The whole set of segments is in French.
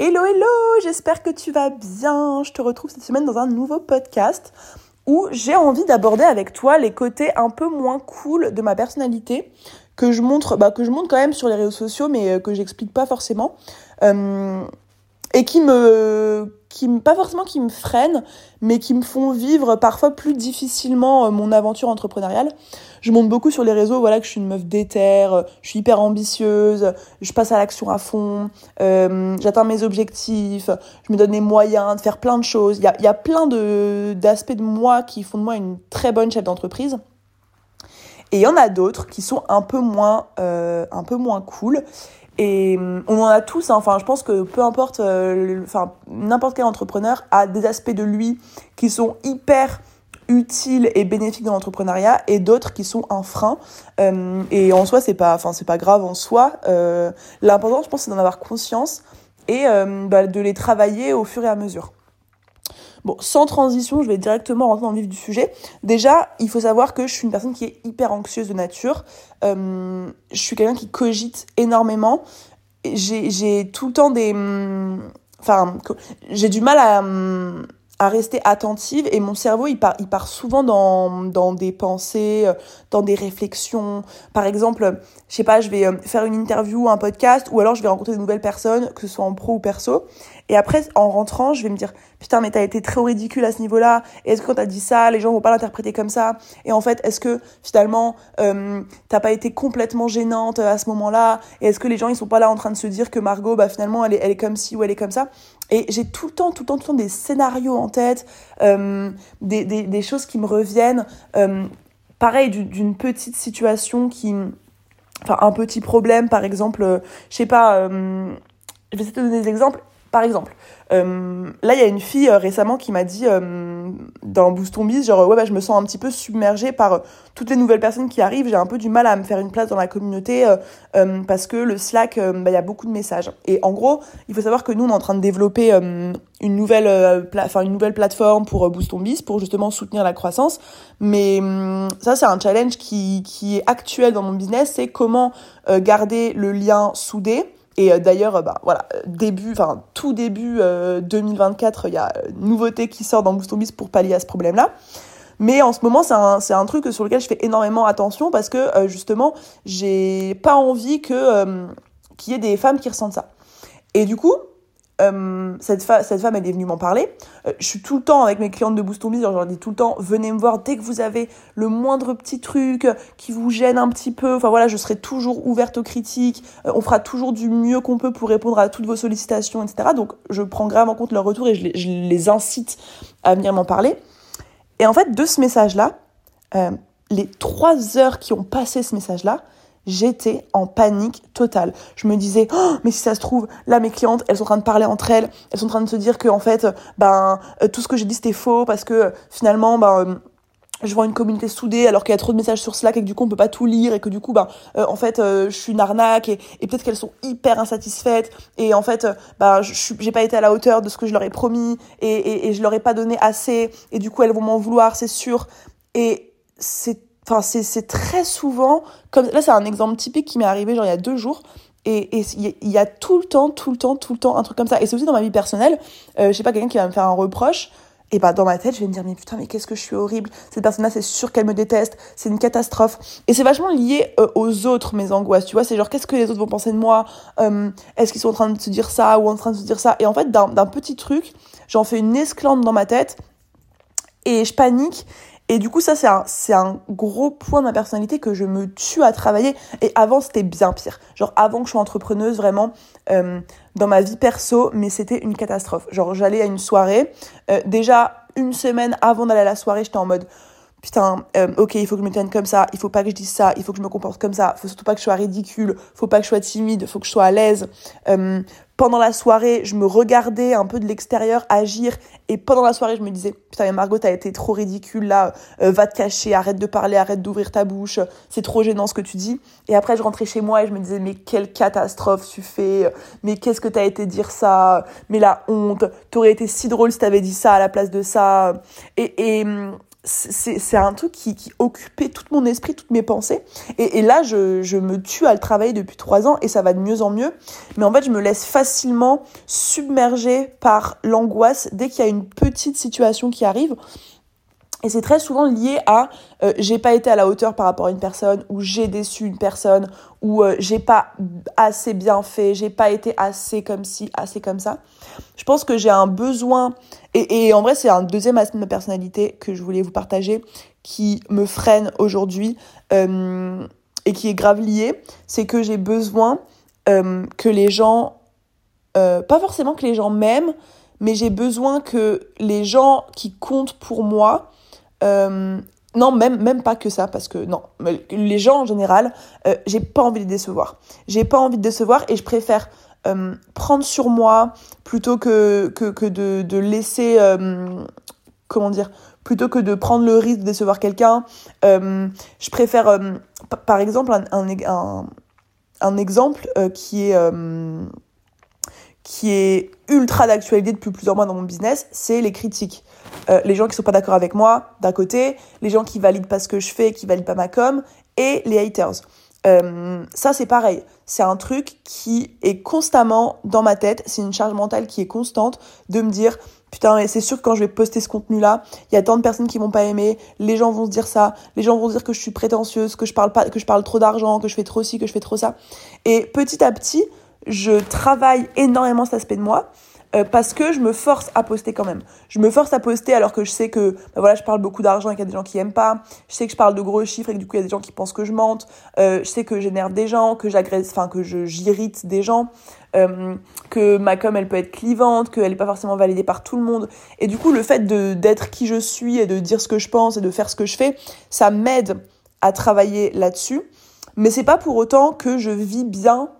Hello, hello, j'espère que tu vas bien. Je te retrouve cette semaine dans un nouveau podcast où j'ai envie d'aborder avec toi les côtés un peu moins cool de ma personnalité que je montre, bah, que je montre quand même sur les réseaux sociaux, mais euh, que j'explique pas forcément. Euh, et qui me, qui pas forcément qui me freinent, mais qui me font vivre parfois plus difficilement euh, mon aventure entrepreneuriale. Je monte beaucoup sur les réseaux, voilà que je suis une meuf déterre, euh, je suis hyper ambitieuse, je passe à l'action à fond, euh, j'atteins mes objectifs, je me donne les moyens de faire plein de choses. Il y a, y a plein d'aspects de moi qui font de moi une très bonne chef d'entreprise. Et il y en a d'autres qui sont un peu moins, un peu moins cool. Et hum, on en a tous, hein. enfin je pense que peu importe, euh, enfin n'importe quel entrepreneur a des aspects de lui qui sont hyper utiles et bénéfiques dans l'entrepreneuriat et d'autres qui sont un frein. Euh, et en soi c'est pas, enfin c'est pas grave en soi. Euh, L'important je pense c'est d'en avoir conscience et bah, de les travailler au fur et à mesure. Bon, sans transition, je vais directement rentrer dans le vif du sujet. Déjà, il faut savoir que je suis une personne qui est hyper anxieuse de nature. Euh, je suis quelqu'un qui cogite énormément. J'ai tout le temps des... Hum, enfin, j'ai du mal à hum, à rester attentive et mon cerveau il part il part souvent dans dans des pensées euh, dans des réflexions. Par exemple je sais pas je vais euh, faire une interview un podcast ou alors je vais rencontrer de nouvelles personnes que ce soit en pro ou perso. Et après en rentrant je vais me dire putain mais t'as été très ridicule à ce niveau là et est-ce que quand t'as dit ça les gens vont pas l'interpréter comme ça? Et en fait est-ce que finalement euh, t'as pas été complètement gênante à ce moment là et est-ce que les gens ils sont pas là en train de se dire que Margot bah finalement elle est elle est comme ci ou elle est comme ça? Et j'ai tout le temps, tout le temps, tout le temps des scénarios en tête, euh, des, des, choses qui me reviennent. Euh, pareil, d'une petite situation qui. Enfin, un petit problème, par exemple, euh, je sais pas, je vais essayer de donner des exemples. Par exemple, euh, là, il y a une fille euh, récemment qui m'a dit euh, dans Boost Ton Biz, genre, ouais, bah, je me sens un petit peu submergée par toutes les nouvelles personnes qui arrivent. J'ai un peu du mal à me faire une place dans la communauté parce que le Slack, bah, il y a beaucoup de messages. Et en gros, il faut savoir que nous, on est en train de développer une, nouvelle, enfin une nouvelle plateforme pour Boost Ton Biz pour justement soutenir la croissance. Mais hum, ça, c'est un challenge qui, qui est actuel dans mon business, c'est comment garder le lien soudé et euh, d'ailleurs, euh, bah, voilà, début, enfin tout début 2024, euh, il y a une nouveauté qui sort dans Boost pour pallier à ce problème-là. Mais en ce moment, c'est un, un truc sur lequel je fais énormément attention parce que justement, j'ai pas envie qu'il y ait des femmes qui ressentent ça. Et du coup, euh, cette, femme, elle est venue m'en parler. Euh, je suis tout le temps avec mes clientes de Boost on Biz, je leur dis tout le temps, venez me voir dès que vous avez le moindre petit truc qui vous gêne un petit peu. Enfin voilà, je serai toujours ouverte aux critiques. Euh, on fera toujours du mieux qu'on peut pour répondre à toutes vos sollicitations, etc. Donc je prends grave en compte leur retour et je les, incite à venir m'en parler. Et en fait, de ce message-là, les trois heures qui ont passé ce message-là, j'étais en panique totale. Je me disais, oh, mais si ça se trouve, là, mes clientes, elles sont en train de parler entre elles, elles sont en train de se dire que, en fait, ben, euh, tout ce que j'ai dit, c'était faux, parce que, finalement, ben, euh, je vois une communauté soudée alors qu'il y a trop de messages sur Slack et que du coup on peut pas tout lire et que du coup ben euh, en fait je suis une arnaque et, peut-être qu'elles sont hyper insatisfaites et en fait ben je j'ai pas été à la hauteur de ce que je leur ai promis et, et, et je leur ai pas donné assez et du coup elles vont m'en vouloir c'est sûr et c'est Enfin, c'est très souvent, comme là, c'est un exemple typique qui m'est arrivé genre il y a deux jours. Et il y a tout le temps, tout le temps, tout le temps un truc comme ça. Et c'est aussi dans ma vie personnelle. Euh, je sais pas, quelqu'un qui va me faire un reproche. Et bah dans ma tête, je vais me dire mais putain mais qu'est-ce que je suis horrible. Cette personne-là, c'est sûr qu'elle me déteste. C'est une catastrophe. Et c'est vachement lié euh, aux autres mes angoisses. Tu vois, c'est genre qu'est-ce que les autres vont penser de moi? Euh, Est-ce qu'ils sont en train de se dire ça ou en train de se dire ça? Et en fait, d'un petit truc, j'en fais une esclante dans ma tête et je panique et du coup, ça, c'est un, gros point de ma personnalité que je me tue à travailler. Et avant, c'était bien pire. Genre, avant que je sois entrepreneuse, vraiment, euh, dans ma vie perso, mais c'était une catastrophe. Genre, j'allais à une soirée. Euh, déjà, une semaine avant d'aller à la soirée, j'étais en mode putain, euh, ok, il faut que je me tienne comme ça, il faut pas que je dise ça, il faut que je me comporte comme ça, faut surtout pas que je sois ridicule, faut pas que je sois timide, faut que je sois à l'aise. Euh, pendant la soirée, je me regardais un peu de l'extérieur agir et pendant la soirée, je me disais putain mais Margot, t'as été trop ridicule là, euh, va te cacher, arrête de parler, arrête d'ouvrir ta bouche, c'est trop gênant ce que tu dis. Et après, je rentrais chez moi et je me disais mais quelle catastrophe tu fais, mais qu'est-ce que t'as été dire ça, mais la honte, t'aurais été si drôle si t'avais dit ça à la place de ça. Et, et c'est un truc qui, occupait tout mon esprit, toutes mes pensées. Et, et là, je, je, me tue à le travailler depuis trois ans et ça va de mieux en mieux. Mais en fait, je me laisse facilement submerger par l'angoisse dès qu'il y a une petite situation qui arrive. Et c'est très souvent lié à euh, j'ai pas été à la hauteur par rapport à une personne, ou j'ai déçu une personne, ou euh, j'ai pas assez bien fait, j'ai pas été assez comme ci, assez comme ça. Je pense que j'ai un besoin, et, et en vrai c'est un deuxième aspect de ma personnalité que je voulais vous partager, qui me freine aujourd'hui, euh, et qui est grave lié, c'est que j'ai besoin que les gens, pas forcément que les gens m'aiment, mais j'ai besoin que les gens qui comptent pour moi, euh, non, même, même pas que ça, parce que non, les gens en général, euh, j'ai pas envie de les décevoir. J'ai pas envie de décevoir et je préfère euh, prendre sur moi plutôt que, que, que de, de laisser. Euh, comment dire Plutôt que de prendre le risque de décevoir quelqu'un. Je préfère, par exemple, un, un, un exemple qui est qui est ultra d'actualité depuis plusieurs mois dans mon business, c'est les critiques. Euh, les gens qui sont pas d'accord avec moi, d'un côté, les gens qui valident pas ce que je fais, qui valident pas ma com, et les haters. Euh, ça, c'est pareil. C'est un truc qui est constamment dans ma tête. C'est une charge mentale qui est constante de me dire putain, c'est sûr que quand je vais poster ce contenu-là, il y a tant de personnes qui vont pas aimer. Les gens vont se dire ça. Les gens vont dire que je suis prétentieuse, que je parle pas, que je parle trop d'argent, que je fais trop ci, que je fais trop ça. Et petit à petit, je travaille énormément cet aspect de moi. Euh, parce que je me force à poster quand même. Je me force à poster alors que je sais que bah voilà, je parle beaucoup d'argent et qu'il y a des gens qui aiment pas. Je sais que je parle de gros chiffres et que du coup il y a des gens qui pensent que je mente. Euh, je sais que j'énerve des gens, que j'agresse, enfin que j'irrite des gens. Euh, que ma com elle peut être clivante, qu'elle est pas forcément validée par tout le monde. Et du coup le fait d'être qui je suis et de dire ce que je pense et de faire ce que je fais, ça m'aide à travailler là-dessus. Mais c'est pas pour autant que je vis bien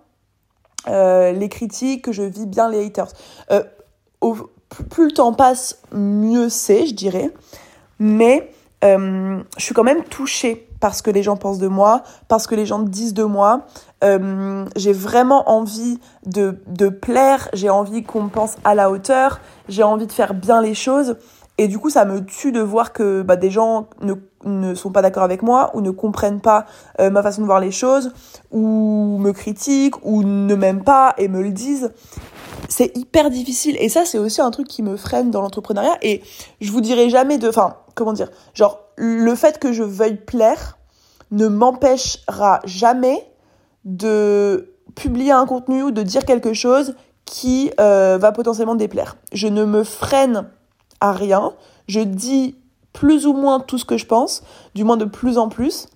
euh, les critiques, que je vis bien les haters. Euh, au, plus le temps passe, mieux c'est, je dirais. Mais euh, je suis quand même touchée par ce que les gens pensent de moi, parce que les gens disent de moi. J'ai vraiment envie de, de plaire, j'ai envie qu'on me pense à la hauteur, j'ai envie de faire bien les choses. Et du coup, ça me tue de voir que bah, des gens ne, ne sont pas d'accord avec moi ou ne comprennent pas euh, ma façon de voir les choses ou me critiquent ou ne m'aiment pas et me le disent. C'est hyper difficile. Et ça, c'est aussi un truc qui me freine dans l'entrepreneuriat. Et je vous dirai jamais de... Enfin, comment dire Genre, le fait que je veuille plaire ne m'empêchera jamais de publier un contenu ou de dire quelque chose qui euh, va potentiellement déplaire. Je ne me freine à rien. Je dis plus ou moins tout ce que je pense, du moins de plus en plus,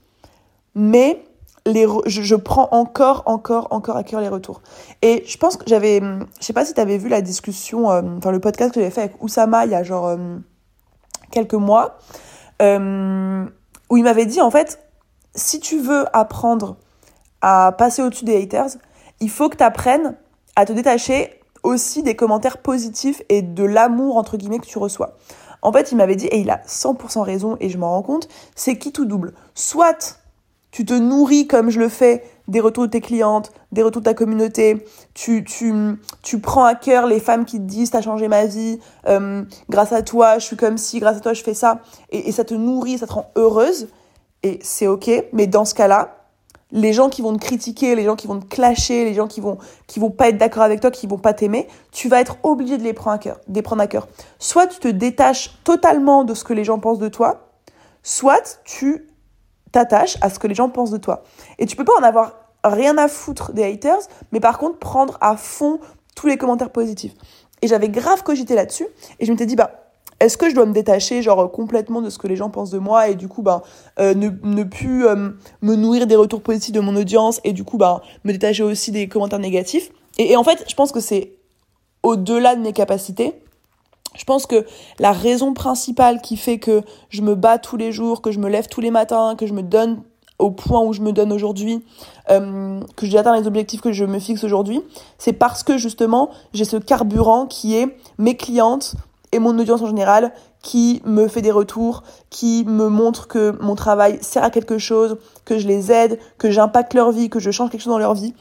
mais les je, je, prends encore, encore, encore à cœur les retours. Et je pense que j'avais, je sais pas si tu avais vu la discussion, euh, enfin le podcast que j'avais fait avec Oussama il y a genre euh, quelques mois, où il m'avait dit en fait, si tu veux apprendre à passer au-dessus des haters, il faut que tu apprennes à te détacher aussi des commentaires positifs et de l'amour entre guillemets que tu reçois. En fait, il m'avait dit, et il a 100% raison, et je m'en rends compte, c'est qui tout double? Soit tu te nourris comme je le fais des retours de tes clientes, des retours de ta communauté, tu, tu, tu prends à cœur les femmes qui te disent t'as changé ma vie, euh, grâce à toi je suis comme ci, grâce à toi je fais ça, et, et ça te nourrit, ça te rend heureuse, et c'est ok, mais dans ce cas-là, les gens qui vont te critiquer, les gens qui vont te clasher, les gens qui vont qui vont pas être d'accord avec toi, qui vont pas t'aimer, tu vas être obligé de les prendre à cœur, prendre à cœur. Soit tu te détaches totalement de ce que les gens pensent de toi, soit tu t'attaches à ce que les gens pensent de toi. Et tu peux pas en avoir rien à foutre des haters, mais par contre prendre à fond tous les commentaires positifs. Et j'avais grave cogité là-dessus et je m'étais dit bah est-ce que je dois me détacher genre complètement de ce que les gens pensent de moi et du coup ben ne, ne plus euh, me nourrir des retours positifs de mon audience et du coup ben me détacher aussi des commentaires négatifs? Et, en fait je pense que c'est au-delà de mes capacités. Je pense que la raison principale qui fait que je me bats tous les jours, que je me lève tous les matins, que je me donne au point où je me donne aujourd'hui, euh, que j'ai atteint les objectifs que je me fixe aujourd'hui, c'est parce que justement j'ai ce carburant qui est mes clientes, et mon audience en général qui me fait des retours, qui me montre que mon travail sert à quelque chose, que je les aide, que j'impacte leur vie, que je change quelque chose dans leur vie.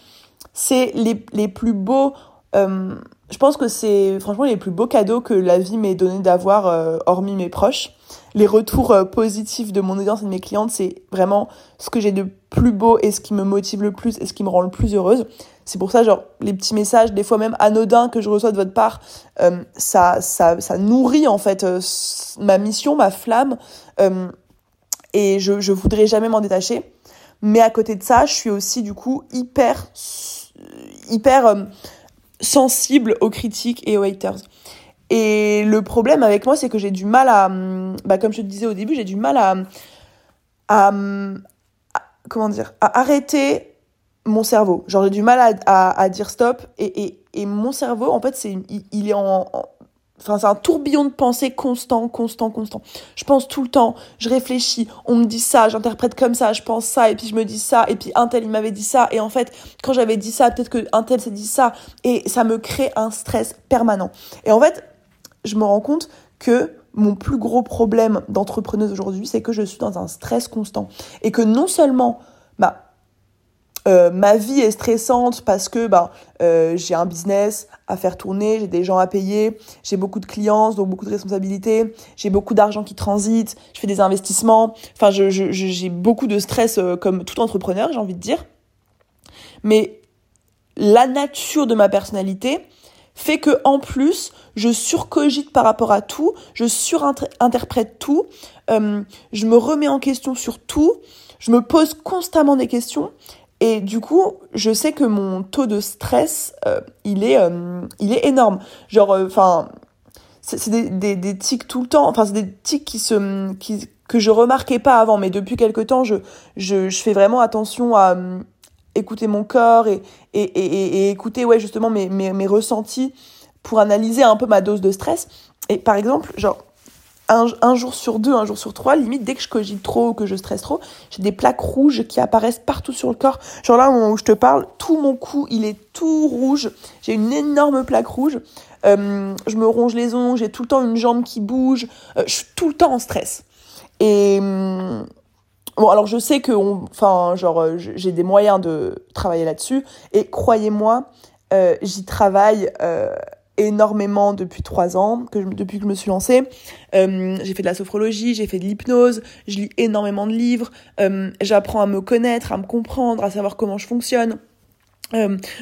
C'est les, les plus beaux... Euh, je pense que c'est franchement les plus beaux cadeaux que la vie m'ait donné d'avoir, euh, hormis mes proches. les retours euh, positifs de mon audience et de mes clientes, c'est vraiment ce que j'ai de plus beau et ce qui me motive le plus et ce qui me rend le plus heureuse. C'est pour ça, genre, les petits messages, des fois même anodins que je reçois de votre part, euh, ça, ça, ça nourrit en fait euh, ma mission, ma flamme, et je, je voudrais jamais m'en détacher. Mais à côté de ça, je suis aussi du coup hyper, hyper sensible aux critiques et aux haters. Et le problème avec moi, c'est que j'ai du mal à, bah, comme je te disais au début, j'ai du mal à, à, comment dire, à arrêter mon cerveau. Genre, j'ai du mal à, à, dire stop. Et, et, et, mon cerveau, en fait, c'est, il, est en, Enfin, c'est un tourbillon de pensée constant, constant, constant. Je pense tout le temps, je réfléchis, on me dit ça, j'interprète comme ça, je pense ça, et puis je me dis ça, et puis un tel, il m'avait dit ça, et en fait, quand j'avais dit ça, peut-être que un tel s'est dit ça, et ça me crée un stress permanent. Et en fait, je me rends compte que mon plus gros problème d'entrepreneuse aujourd'hui, c'est que je suis dans un stress constant. Et que non seulement, euh, ma vie est stressante parce que bah, euh, j'ai un business à faire tourner, j'ai des gens à payer, j'ai beaucoup de clients, donc beaucoup de responsabilités, j'ai beaucoup d'argent qui transite, je fais des investissements, enfin j'ai je, beaucoup de stress euh, comme tout entrepreneur, j'ai envie de dire. Mais la nature de ma personnalité fait que en plus je surcogite par rapport à tout, je surinterprète tout, je me remets en question sur tout, je me pose constamment des questions et du coup je sais que mon taux de stress euh, il est euh, il est énorme. Genre enfin c'est des, des, des tics tout le temps. Enfin c'est des tics qui se qui que je remarquais pas avant. Mais depuis quelque temps je je, je fais vraiment attention à écouter mon corps et, et, et, et écouter ouais, justement mes, mes, ressentis pour analyser un peu ma dose de stress. Et par exemple, genre, un, jour sur deux, un jour sur trois, limite, dès que je cogite trop que je stresse trop, j'ai des plaques rouges qui apparaissent partout sur le corps. Genre là, au moment où je te parle, tout mon cou, il est tout rouge. J'ai une énorme plaque rouge. Euh, je me ronge les ongles, j'ai tout le temps une jambe qui bouge. Euh, je suis tout le temps en stress. Et... Hum, Bon, alors je sais que, enfin, genre, euh, j'ai des moyens de travailler là-dessus. Et croyez-moi, euh, j'y travaille euh, énormément depuis trois ans, que depuis que je me suis lancée. j'ai fait de la sophrologie, j'ai fait de l'hypnose, je lis énormément de livres, j'apprends à me connaître, à me comprendre, à savoir comment je fonctionne.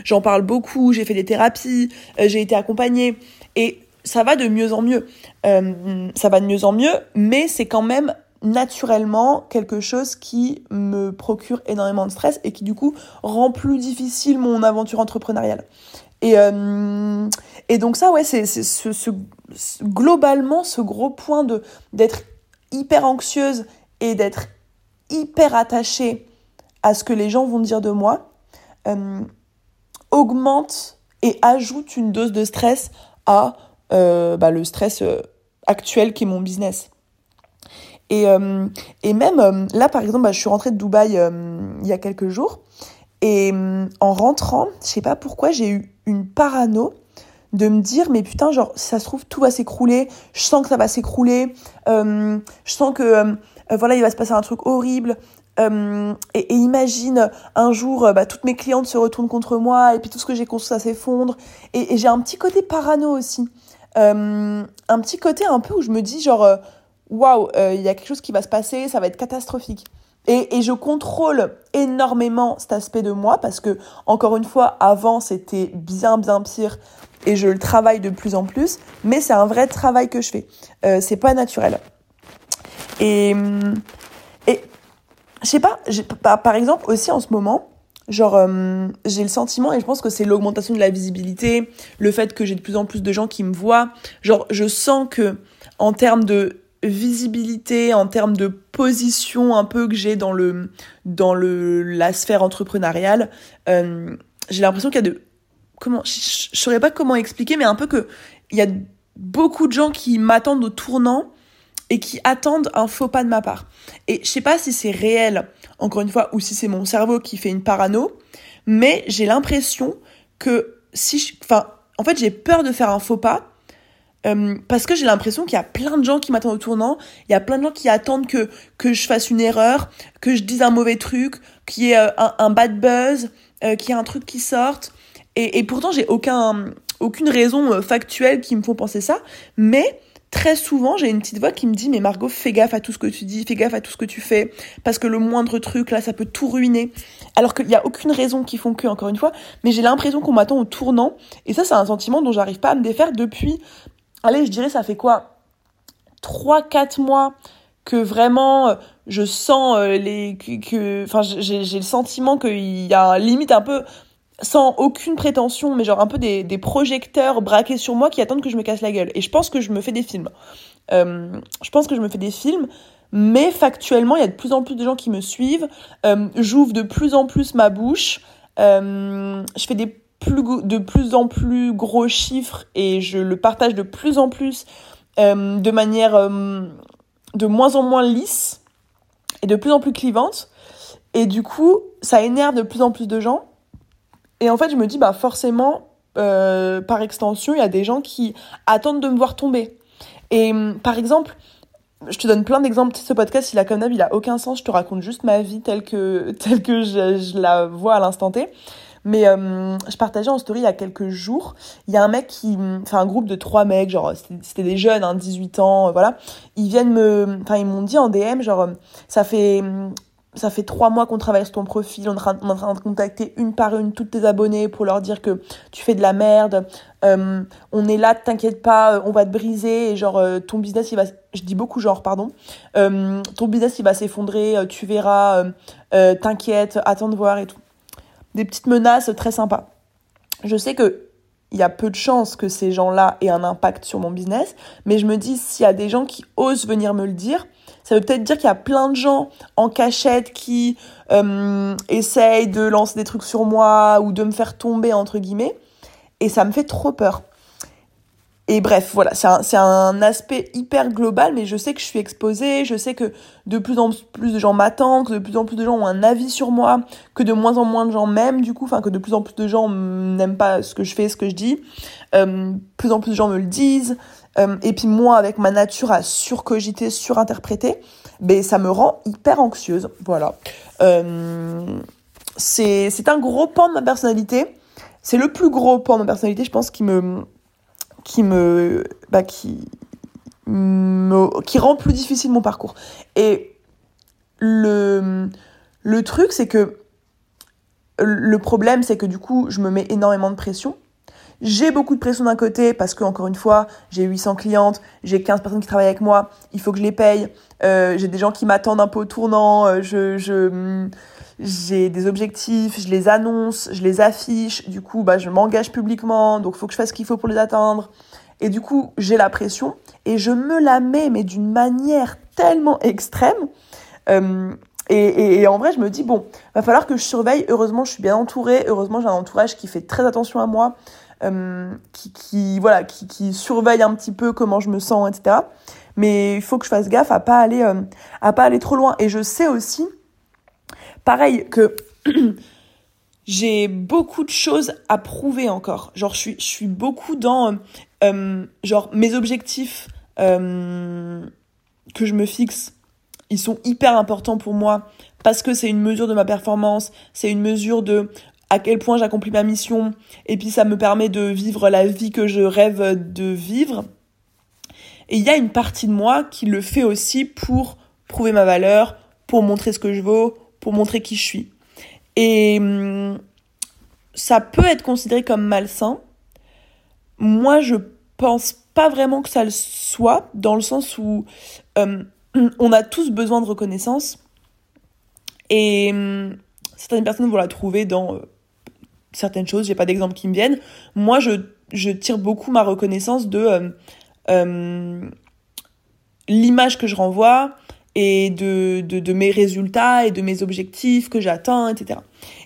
J'en parle beaucoup, j'ai fait des thérapies, j'ai été accompagnée. Et ça va de mieux en mieux. ça va de mieux en mieux, mais c'est quand même naturellement quelque chose qui me procure énormément de stress et qui du coup rend plus difficile mon aventure entrepreneuriale. Et, euh, et donc ça, ouais, c'est ce, globalement ce gros point de d'être hyper anxieuse et d'être hyper attachée à ce que les gens vont dire de moi, euh, augmente et ajoute une dose de stress à euh, bah, le stress actuel qui est mon business. Et, et même là, par exemple, bah, je suis rentrée de Dubaï il y a quelques jours. Et en rentrant, je sais pas pourquoi, j'ai eu parano de me dire mais putain genre ça se trouve tout va s'écrouler je sens que ça va s'écrouler je sens que voilà il va se passer un truc horrible et, imagine un jour bah, toutes mes clientes se retournent contre moi et puis tout ce que j'ai construit ça s'effondre et, j'ai un petit côté parano aussi un petit côté un peu où je me dis genre waouh, euh, il y a quelque chose qui va se passer, ça va être catastrophique. Et, je contrôle énormément cet aspect de moi parce que, encore une fois, avant c'était bien bien pire et je le travaille de plus en plus, mais c'est un vrai travail que je fais. Euh, c'est pas naturel. Et, et je sais pas, par exemple aussi en ce moment, genre euh, j'ai le sentiment et je pense que c'est l'augmentation de la visibilité, le fait que j'ai de plus en plus de gens qui me voient. Genre je sens que en termes de visibilité, en termes de position un peu que j'ai dans le dans le la sphère entrepreneuriale, euh, j'ai l'impression qu'il y a de comment je, je, saurais pas comment expliquer, mais un peu que il y a beaucoup de gens qui m'attendent au tournant et qui attendent un faux pas de ma part. Et je sais pas si c'est réel, encore une fois, ou si c'est mon cerveau qui fait une parano, mais j'ai l'impression que si enfin, en fait, j'ai peur de faire un faux pas euh, parce que j'ai l'impression qu'il y a plein de gens qui m'attendent au tournant, il y a plein de gens qui attendent que, que je fasse une erreur, que je dise un mauvais truc, qu'il y ait euh, un, bad buzz, euh, qu'il y ait un truc qui sorte. Et, et pourtant, j'ai aucun, aucune raison factuelle qui me font penser ça. Mais très souvent, j'ai une petite voix qui me dit mais Margot, fais gaffe à tout ce que tu dis, fais gaffe à tout ce que tu fais, parce que le moindre truc là, ça peut tout ruiner. Alors qu'il n'y a aucune raison qui font que, encore une fois, mais j'ai l'impression qu'on m'attend au tournant, et ça, c'est un sentiment dont j'arrive pas à me défaire depuis, allez, je dirais, ça fait quoi? 3-4 mois que vraiment euh, je sens euh, les que enfin j'ai le sentiment qu'il y a limite un peu sans aucune prétention, mais genre un peu des, projecteurs braqués sur moi qui attendent que je me casse la gueule. Et je pense que je me fais des films. Euh, je pense que je me fais des films, mais factuellement, il y a de plus en plus de gens qui me suivent. J'ouvre de plus en plus ma bouche. Je fais des de plus en plus gros chiffres et je le partage de plus en plus euh, de manière euh, de moins en moins lisse et de plus en plus clivante. Et du coup, ça énerve de plus en plus de gens. Et en fait, je me dis, bah forcément, euh, par extension, il y a des gens qui attendent de me voir tomber. Et par exemple, je te donne plein d'exemples. Ce podcast, il a comme d'hab, il a aucun sens. Je te raconte juste ma vie telle que, telle que je, je la vois à l'instant T. Mais euh, je partageais en story il y a quelques jours, il y a un mec qui, enfin un groupe de trois mecs, genre c'était des jeunes, hein, 18 ans, euh, voilà. Ils viennent me, enfin ils m'ont dit en DM, genre ça fait ça fait trois mois qu'on travaille sur ton profil, on est, en train de contacter une par une toutes tes abonnés pour leur dire que tu fais de la merde, euh, on est là, t'inquiète pas, on va te briser, et genre euh, ton business il va, je dis beaucoup genre pardon, euh, ton business il va s'effondrer, euh, tu verras, euh, t'inquiète, attends de voir et tout. Des petites menaces très sympas. Je sais que il y a peu de chances que ces gens-là aient un impact sur mon business, mais je me dis s'il y a des gens qui osent venir me le dire, ça veut peut-être dire qu'il y a plein de gens en cachette qui euh, essayent de lancer des trucs sur moi ou de me faire tomber, entre guillemets. Et ça me fait trop peur. Et bref, voilà, c'est un, un, aspect hyper global, mais je sais que je suis exposée, je sais que de plus en plus de gens m'attendent, que de plus en plus de gens ont un avis sur moi, que de moins en moins de gens m'aiment, du coup, enfin, que de plus en plus de gens n'aiment pas ce que je fais, ce que je dis. Euh, plus en plus de gens me le disent. Euh, et puis moi, avec ma nature à surcogiter, surinterpréter, ben, ça me rend hyper anxieuse. Voilà. Euh, c'est un gros pan de ma personnalité. C'est le plus gros pan de ma personnalité, je pense, qui me... qui me... Bah, qui... Rend plus difficile mon parcours. Et le, truc, c'est que le problème, c'est que du coup, je me mets énormément de pression j'ai beaucoup de pression d'un côté parce que, encore une fois, j'ai 800 clientes, j'ai 15 personnes qui travaillent avec moi, il faut que je les paye, euh, j'ai des gens qui m'attendent un peu au tournant, euh, je, j'ai des objectifs, je les annonce, je les affiche, du coup, bah, je m'engage publiquement, donc faut que je fasse ce qu'il faut pour les atteindre. Et du coup, j'ai la pression et je me la mets, mais d'une manière tellement extrême. Euh, et, et, et, en vrai, je me dis, bon, va falloir que je surveille. Heureusement, je suis bien entourée. Heureusement, j'ai un entourage qui fait très attention à moi euh, qui, qui, voilà, qui, qui surveille un petit peu comment je me sens, etc. Mais il faut que je fasse gaffe à pas aller, euh, à pas aller trop loin. Et je sais aussi, pareil, que j'ai beaucoup de choses à prouver encore. Genre, je suis, je suis beaucoup dans, euh, genre, mes objectifs euh, que je me fixe, ils sont hyper importants pour moi parce que c'est une mesure de ma performance, c'est une mesure de à quel point j'accomplis ma mission, et puis ça me permet de vivre la vie que je rêve de vivre. Et il y a une partie de moi qui le fait aussi pour prouver ma valeur, pour montrer ce que je vaux, pour montrer qui je suis. Et hum, ça peut être considéré comme malsain. Moi, je pense pas vraiment que ça le soit, dans le sens où hum, on a tous besoin de reconnaissance. Et hum, certaines personnes vont la trouver dans euh, certaines choses, j'ai pas d'exemple qui me viennent. Moi, je, je tire beaucoup ma reconnaissance de l'image que je renvoie et de, de, mes résultats et de mes objectifs que j'atteins, etc.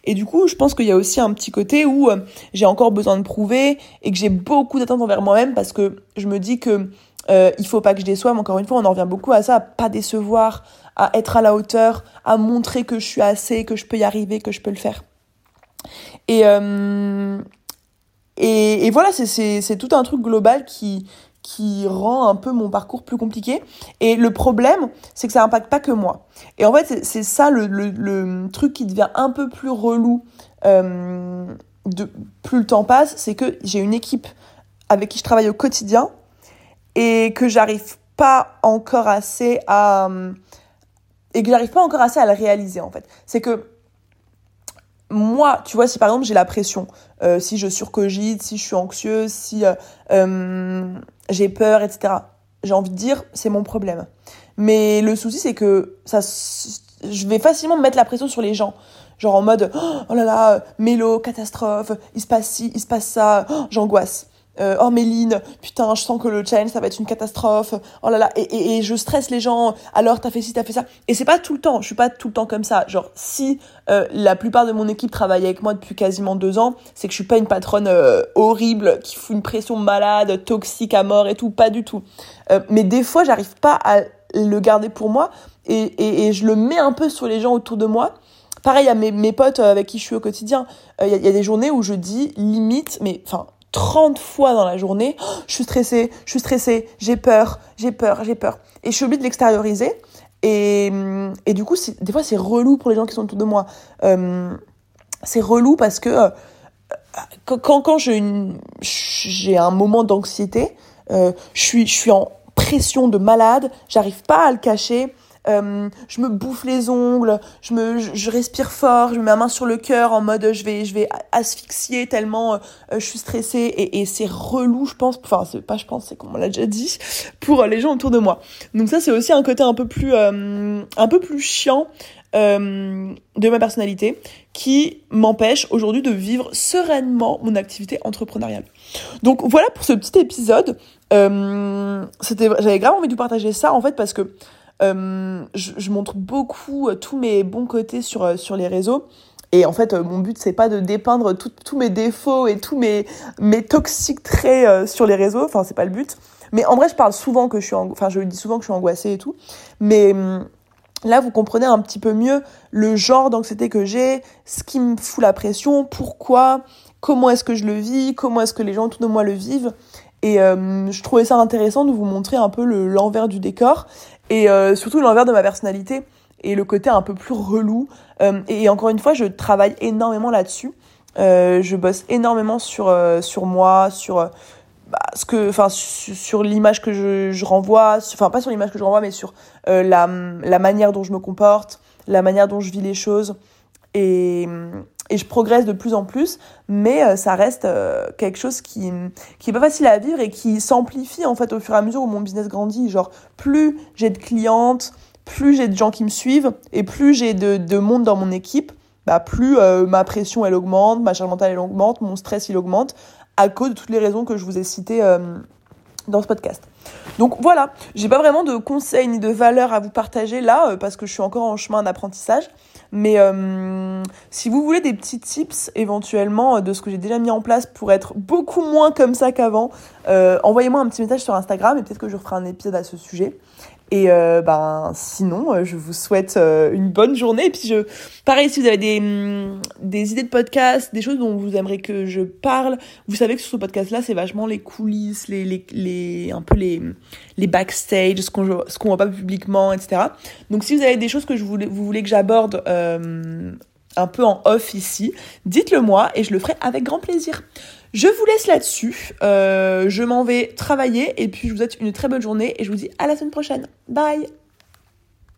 Et du coup, je pense qu'il y a aussi un petit côté où euh, j'ai encore besoin de prouver et que j'ai beaucoup d'attentes envers moi-même parce que je me dis que euh, il faut pas que je déçoive. Encore une fois, on en revient beaucoup à ça, à pas décevoir, à être à la hauteur, à montrer que je suis assez, que je peux y arriver, que je peux le faire. Et, euh, et, voilà, c'est tout un truc global qui, qui rend un peu mon parcours plus compliqué. Et le problème, c'est que ça impacte pas que moi. Et en fait, c'est ça le, le, le, truc qui devient un peu plus relou euh, de plus le temps passe, c'est que j'ai une équipe avec qui je travaille au quotidien et que j'arrive pas encore assez à et que j'arrive pas encore assez à le réaliser en fait. C'est que moi, tu vois, si par exemple j'ai la pression, euh, si je surcogite, si je suis anxieuse, si euh, euh, j'ai peur, etc., j'ai envie de dire, c'est mon problème. Mais le souci, c'est que ça, je vais facilement mettre la pression sur les gens. Genre en mode, oh là là, mélo, catastrophe, il se passe ci, il se passe ça, oh, j'angoisse euh, oh Méline, putain, je sens que le challenge ça va être une catastrophe. Oh là là, et, et, et je stresse les gens. Alors t'as fait ci, t'as fait ça. Et c'est pas tout le temps. Je suis pas tout le temps comme ça. Genre si euh, la plupart de mon équipe travaille avec moi depuis quasiment deux ans, c'est que je suis pas une patronne euh, horrible qui fout une pression malade, toxique à mort et tout. Pas du tout. Euh, mais des fois, j'arrive pas à le garder pour moi et, et, et je le mets un peu sur les gens autour de moi pareil à mes, mes potes avec qui je suis au quotidien, il y, y, a des journées où je dis limite, mais enfin 30 fois dans la journée, oh, je suis stressée, je suis stressée, j'ai peur, j'ai peur, j'ai peur. Et je suis obligée de l'extérioriser. Et, et, du coup, des fois, c'est relou pour les gens qui sont autour de moi. Euh, c'est relou parce que euh, quand, quand j'ai un moment d'anxiété, euh, je, suis, je suis en pression de malade, j'arrive pas à le cacher. Euh, je me bouffe les ongles, je me, je, respire fort, je mets ma main sur le cœur en mode je vais, je vais asphyxier tellement euh, je suis stressée et, c'est relou, je pense. Enfin, c'est pas je pense, c'est comme on l'a déjà dit pour les gens autour de moi. Donc ça, c'est aussi un côté un peu plus, euh, un peu plus chiant. de ma personnalité qui m'empêche aujourd'hui de vivre sereinement mon activité entrepreneuriale. Donc voilà pour ce petit épisode. c'était, j'avais grave envie de vous partager ça en fait parce que euh, je, montre beaucoup euh, tous mes bons côtés sur, euh, sur les réseaux. Et en fait, mon but, c'est pas de dépeindre tous mes défauts et tous mes, mes toxiques traits sur les réseaux. Enfin, c'est pas le but. Mais en vrai, je parle souvent que je suis, enfin, je dis souvent que je suis angoissée et tout. Mais hum, là, vous comprenez un petit peu mieux le genre d'anxiété que j'ai, ce qui me fout la pression, pourquoi, comment est-ce que je le vis, comment est-ce que les gens autour de moi le vivent. Et je trouvais ça intéressant de vous montrer un peu l'envers du décor et euh, surtout l'envers de ma personnalité et le côté un peu plus relou. Euh, et encore une fois, je travaille énormément là-dessus. Euh, je bosse énormément sur, sur moi, sur bah, ce que, enfin, sur, l'image que je, je renvoie, enfin, pas sur l'image que je renvoie, mais sur la, la manière dont je me comporte, la manière dont je vis les choses. Et, je progresse de plus en plus, mais ça reste quelque chose qui qui est pas facile à vivre et qui s'amplifie en fait au fur et à mesure où mon business grandit. Genre plus j'ai de clientes, plus j'ai de gens qui me suivent et plus j'ai de, de monde dans mon équipe, bah plus ma pression elle augmente, ma charge mentale elle augmente, mon stress il augmente à cause de toutes les raisons que je vous ai citées dans ce podcast. Donc voilà, j'ai pas vraiment de conseils ni de valeurs à vous partager là parce que je suis encore en chemin d'apprentissage. Mais euh, si vous voulez des petits tips éventuellement euh, de ce que j'ai déjà mis en place pour être beaucoup moins comme ça qu'avant, euh, envoyez-moi un petit message sur Instagram et peut-être que je referai un épisode à ce sujet. Et euh, ben sinon, euh, je vous souhaite euh, une bonne journée. Et puis je, pareil, si vous avez des, mm, des idées de podcast, des choses dont vous aimeriez que je parle, vous savez que sur ce podcast-là, c'est vachement les coulisses, les, les, les, un peu les, les backstage, ce qu'on ce qu'on voit pas publiquement, etc. Donc si vous avez des choses que je voulais, vous voulez que j'aborde un peu en off ici, dites-le moi et je le ferai avec grand plaisir. Je vous laisse là-dessus. Euh, je m'en vais travailler et puis je vous souhaite une très bonne journée et je vous dis à la semaine prochaine. Bye